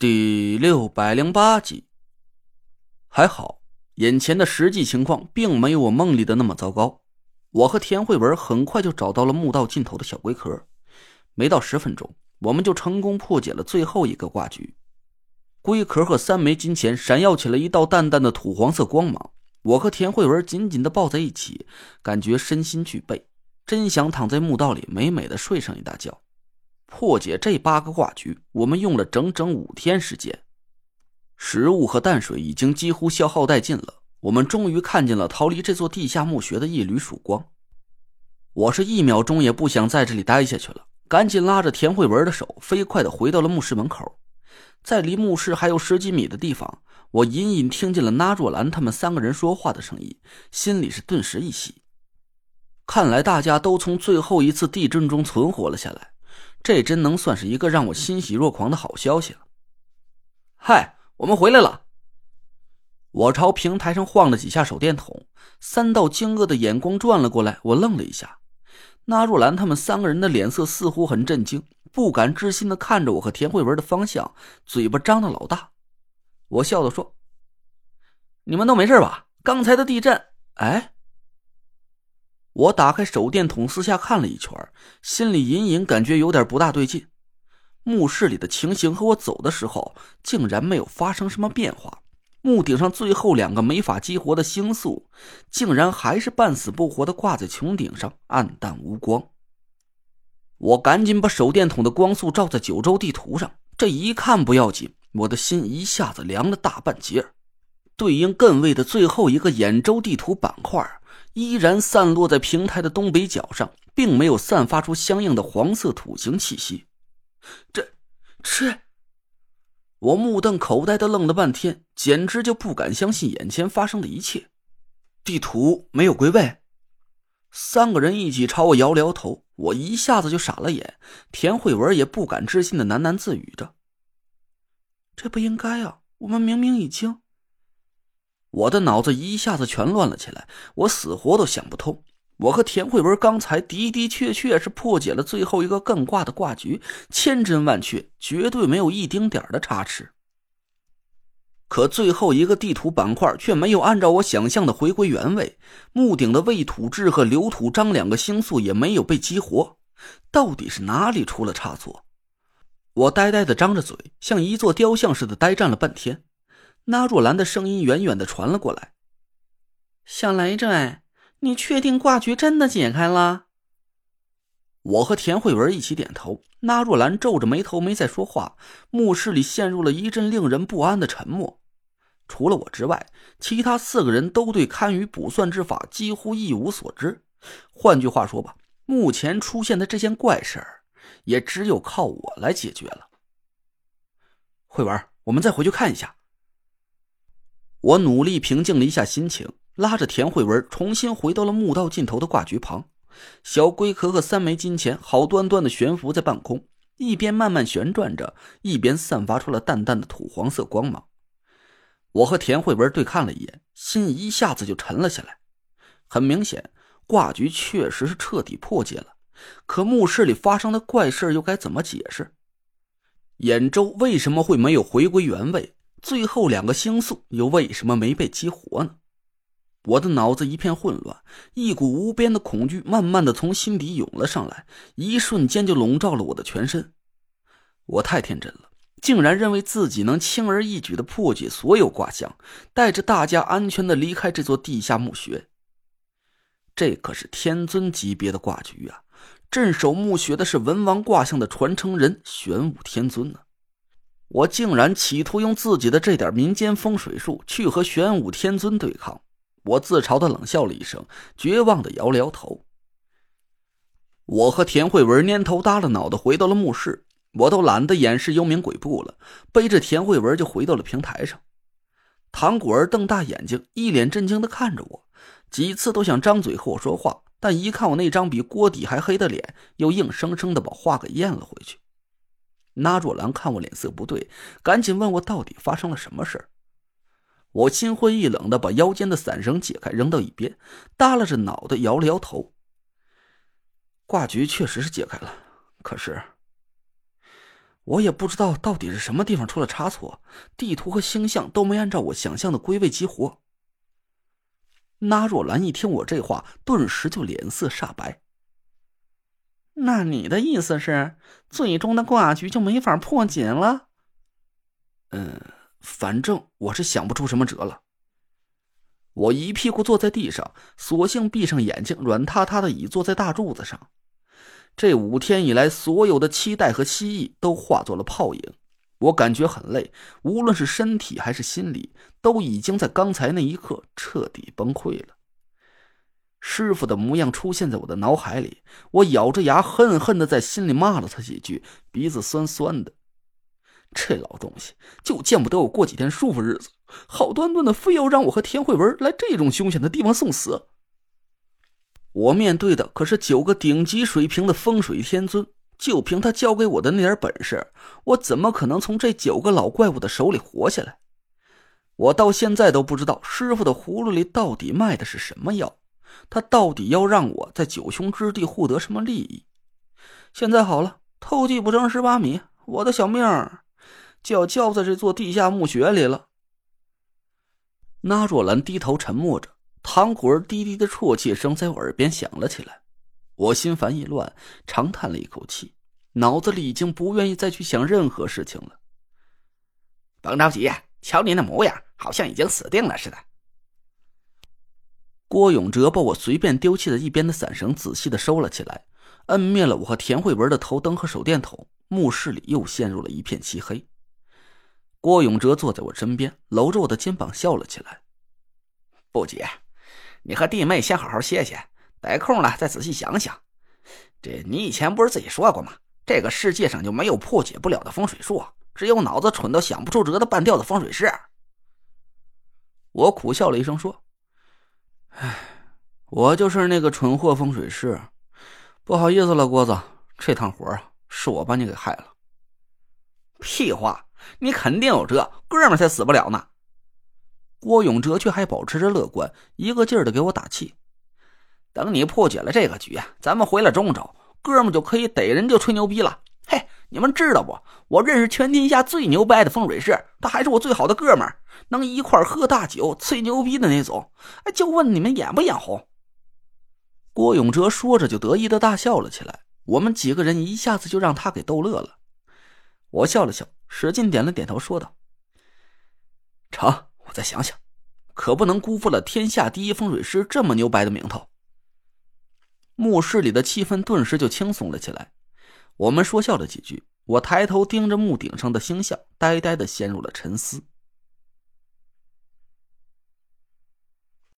第六百零八集，还好，眼前的实际情况并没有我梦里的那么糟糕。我和田慧文很快就找到了墓道尽头的小龟壳，没到十分钟，我们就成功破解了最后一个挂局。龟壳和三枚金钱闪耀起了一道淡淡的土黄色光芒。我和田慧文紧紧的抱在一起，感觉身心俱备，真想躺在墓道里美美的睡上一大觉。破解这八个卦局，我们用了整整五天时间。食物和淡水已经几乎消耗殆尽了，我们终于看见了逃离这座地下墓穴的一缕曙光。我是一秒钟也不想在这里待下去了，赶紧拉着田慧文的手，飞快的回到了墓室门口。在离墓室还有十几米的地方，我隐隐听见了那若兰他们三个人说话的声音，心里是顿时一喜。看来大家都从最后一次地震中存活了下来。这真能算是一个让我欣喜若狂的好消息了。嗨，我们回来了！我朝平台上晃了几下手电筒，三道惊愕的眼光转了过来。我愣了一下，纳若兰他们三个人的脸色似乎很震惊，不敢置信的看着我和田慧文的方向，嘴巴张的老大。我笑着说：“你们都没事吧？刚才的地震……哎。”我打开手电筒，四下看了一圈，心里隐隐感觉有点不大对劲。墓室里的情形和我走的时候竟然没有发生什么变化。墓顶上最后两个没法激活的星宿，竟然还是半死不活的挂在穹顶上，暗淡无光。我赶紧把手电筒的光束照在九州地图上，这一看不要紧，我的心一下子凉了大半截对应艮位的最后一个兖州地图板块。依然散落在平台的东北角上，并没有散发出相应的黄色土形气息。这，这……我目瞪口呆的愣了半天，简直就不敢相信眼前发生的一切。地图没有归位，三个人一起朝我摇了摇头，我一下子就傻了眼。田慧文也不敢置信的喃喃自语着：“这不应该啊，我们明明已经……”我的脑子一下子全乱了起来，我死活都想不通。我和田慧文刚才的的确确是破解了最后一个艮卦的卦局，千真万确，绝对没有一丁点的差池。可最后一个地图板块却没有按照我想象的回归原位，墓顶的未土质和流土章两个星宿也没有被激活，到底是哪里出了差错？我呆呆的张着嘴，像一座雕像似的呆站了半天。那若兰的声音远远的传了过来：“小雷震，你确定挂局真的解开了？”我和田慧文一起点头。那若兰皱着眉头没再说话。墓室里陷入了一阵令人不安的沉默。除了我之外，其他四个人都对堪舆卜算之法几乎一无所知。换句话说吧，目前出现的这件怪事儿，也只有靠我来解决了。慧文，我们再回去看一下。我努力平静了一下心情，拉着田慧文重新回到了墓道尽头的挂局旁。小龟壳和三枚金钱好端端的悬浮在半空，一边慢慢旋转着，一边散发出了淡淡的土黄色光芒。我和田慧文对看了一眼，心一下子就沉了下来。很明显，挂局确实是彻底破解了。可墓室里发生的怪事又该怎么解释？兖州为什么会没有回归原位？最后两个星宿又为什么没被激活呢？我的脑子一片混乱，一股无边的恐惧慢慢的从心底涌了上来，一瞬间就笼罩了我的全身。我太天真了，竟然认为自己能轻而易举的破解所有卦象，带着大家安全的离开这座地下墓穴。这可是天尊级别的卦局啊！镇守墓穴的是文王卦象的传承人玄武天尊呢。我竟然企图用自己的这点民间风水术去和玄武天尊对抗，我自嘲的冷笑了一声，绝望的摇了摇头。我和田慧文蔫头耷了脑袋回到了墓室，我都懒得掩饰幽冥鬼步了，背着田慧文就回到了平台上。唐果儿瞪大眼睛，一脸震惊的看着我，几次都想张嘴和我说话，但一看我那张比锅底还黑的脸，又硬生生的把话给咽了回去。那若兰看我脸色不对，赶紧问我到底发生了什么事我心灰意冷的把腰间的伞绳解开，扔到一边，耷拉着脑袋摇了摇头。挂局确实是解开了，可是，我也不知道到底是什么地方出了差错，地图和星象都没按照我想象的归位激活。那若兰一听我这话，顿时就脸色煞白。那你的意思是，最终的挂局就没法破解了？嗯，反正我是想不出什么辙了。我一屁股坐在地上，索性闭上眼睛，软塌塌的倚坐在大柱子上。这五天以来，所有的期待和希冀都化作了泡影。我感觉很累，无论是身体还是心理，都已经在刚才那一刻彻底崩溃了。师傅的模样出现在我的脑海里，我咬着牙，恨恨的在心里骂了他几句，鼻子酸酸的。这老东西就见不得我过几天舒服日子，好端端的非要让我和田慧文来这种凶险的地方送死。我面对的可是九个顶级水平的风水天尊，就凭他教给我的那点本事，我怎么可能从这九个老怪物的手里活下来？我到现在都不知道师傅的葫芦里到底卖的是什么药，他到底要让我在九雄之地获得什么利益？现在好了，偷鸡不成蚀把米，我的小命就要交在这座地下墓穴里了。那若兰低头沉默着。唐果儿低低的啜泣声在我耳边响了起来，我心烦意乱，长叹了一口气，脑子里已经不愿意再去想任何事情了。甭着急，瞧你那模样，好像已经死定了似的。郭永哲把我随便丢弃在一边的伞绳仔细的收了起来，摁灭了我和田慧文的头灯和手电筒，墓室里又陷入了一片漆黑。郭永哲坐在我身边，搂着我的肩膀笑了起来：“不急。”你和弟妹先好好歇歇，得空了再仔细想想。这你以前不是自己说过吗？这个世界上就没有破解不了的风水术，只有脑子蠢到想不出辙的半吊子风水师。我苦笑了一声说：“唉，我就是那个蠢货风水师，不好意思了，郭子，这趟活啊是我把你给害了。”屁话，你肯定有辙，哥们才死不了呢。郭永哲却还保持着乐观，一个劲儿的给我打气。等你破解了这个局啊，咱们回了中州，哥们就可以逮人就吹牛逼了。嘿，你们知道不？我认识全天下最牛掰的风水师，他还是我最好的哥们儿，能一块喝大酒、吹牛逼的那种。哎，就问你们眼不眼红？郭永哲说着就得意的大笑了起来。我们几个人一下子就让他给逗乐了。我笑了笑，使劲点了点头，说道：“成。”我再想想，可不能辜负了天下第一风水师这么牛掰的名头。墓室里的气氛顿时就轻松了起来。我们说笑了几句，我抬头盯着墓顶上的星象，呆呆的陷入了沉思。